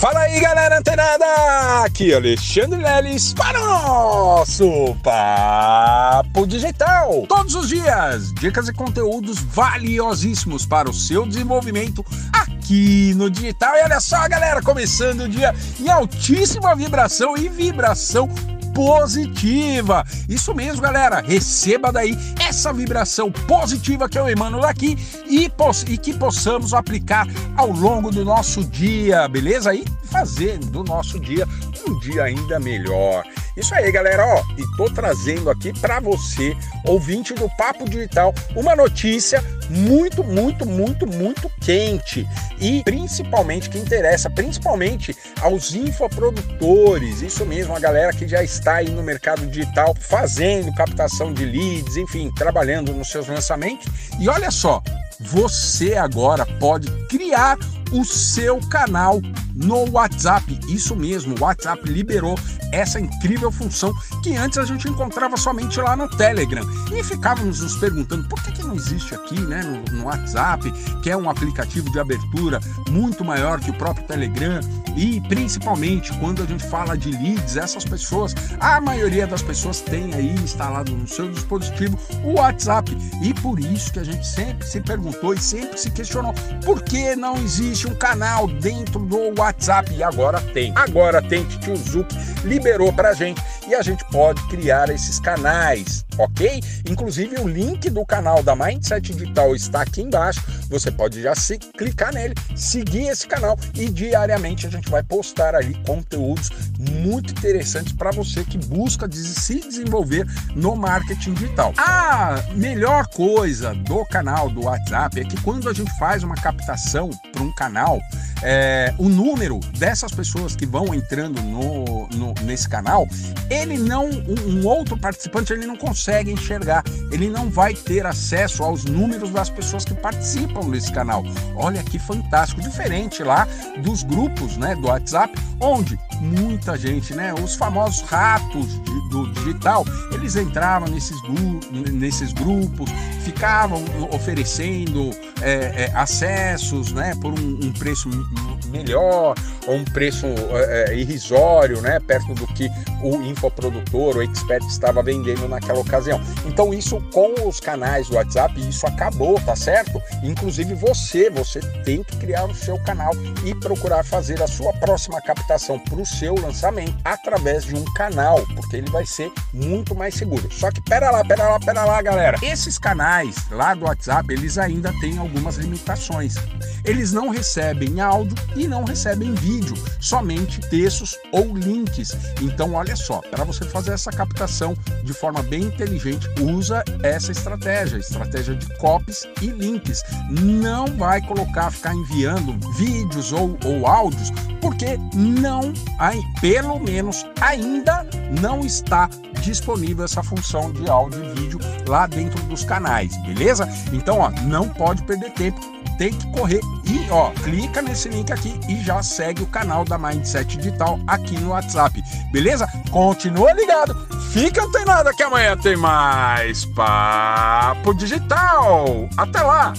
Fala aí, galera antenada! Aqui é Alexandre Leles para o nosso Papo Digital. Todos os dias, dicas e conteúdos valiosíssimos para o seu desenvolvimento aqui no digital. E olha só, galera, começando o dia em altíssima vibração e vibração positiva. Isso mesmo, galera. Receba daí essa vibração positiva que eu emano daqui e, e que possamos aplicar ao longo do nosso dia, beleza? E fazer do nosso dia um dia ainda melhor. Isso aí, galera, ó, e tô trazendo aqui para você, ouvinte do Papo Digital, uma notícia muito, muito, muito, muito quente e principalmente que interessa principalmente aos infoprodutores, isso mesmo, a galera que já está aí no mercado digital fazendo captação de leads, enfim, trabalhando nos seus lançamentos. E olha só, você agora pode criar o seu canal no WhatsApp. Isso mesmo, o WhatsApp liberou essa incrível função que antes a gente encontrava somente lá no Telegram. E ficávamos nos perguntando por que, que não existe aqui né, no, no WhatsApp, que é um aplicativo de abertura muito maior que o próprio Telegram. E principalmente quando a gente fala de leads, essas pessoas, a maioria das pessoas tem aí instalado no seu dispositivo o WhatsApp. E por isso que a gente sempre se perguntou e sempre se questionou por que não existe um canal dentro do WhatsApp. E agora tem. Agora tem Zuc liberou para a gente e a gente pode criar esses canais, ok? Inclusive o link do canal da Mindset Digital está aqui embaixo. Você pode já se clicar nele, seguir esse canal e diariamente a gente vai postar ali conteúdos muito interessantes para você que busca se desenvolver no marketing digital. A melhor coisa do canal do WhatsApp é que quando a gente faz uma captação para um canal, é, o número dessas pessoas que vão entrando no, no, nesse canal, ele não, um, um, outro participante, ele não consegue enxergar, ele não vai ter acesso aos números das pessoas que participam desse canal. Olha que fantástico, diferente lá dos grupos, né, do WhatsApp, onde muita gente, né, os famosos ratos de, do digital, eles entravam nesses, nesses grupos, ficavam oferecendo é, é, acessos, né, por um, um preço melhor ou um preço é, é, irrisório, né, perto do que o infoprodutor, o expert estava vendendo naquela ocasião. Então isso com os canais do WhatsApp, isso acabou, tá certo? Inclusive você, você tem que criar o seu canal e procurar fazer a sua próxima captação para o seu lançamento através de um canal, porque ele vai ser muito mais seguro. Só que pera lá, pera lá, pera lá, galera. Esses canais lá do WhatsApp, eles ainda têm algumas limitações. Eles não recebem áudio e não recebem vídeo, somente textos ou links. Então, olha só, para você fazer essa captação de forma bem inteligente, usa essa estratégia, estratégia de copies e links. Não vai colocar, ficar enviando vídeos ou, ou áudios, porque não, pelo menos ainda não está disponível essa função de áudio e vídeo lá dentro dos canais, beleza? Então, ó, não pode perder tempo tem que correr e ó, clica nesse link aqui e já segue o canal da Mindset Digital aqui no WhatsApp, beleza? Continua ligado, fica antenado que amanhã tem mais Papo Digital. Até lá!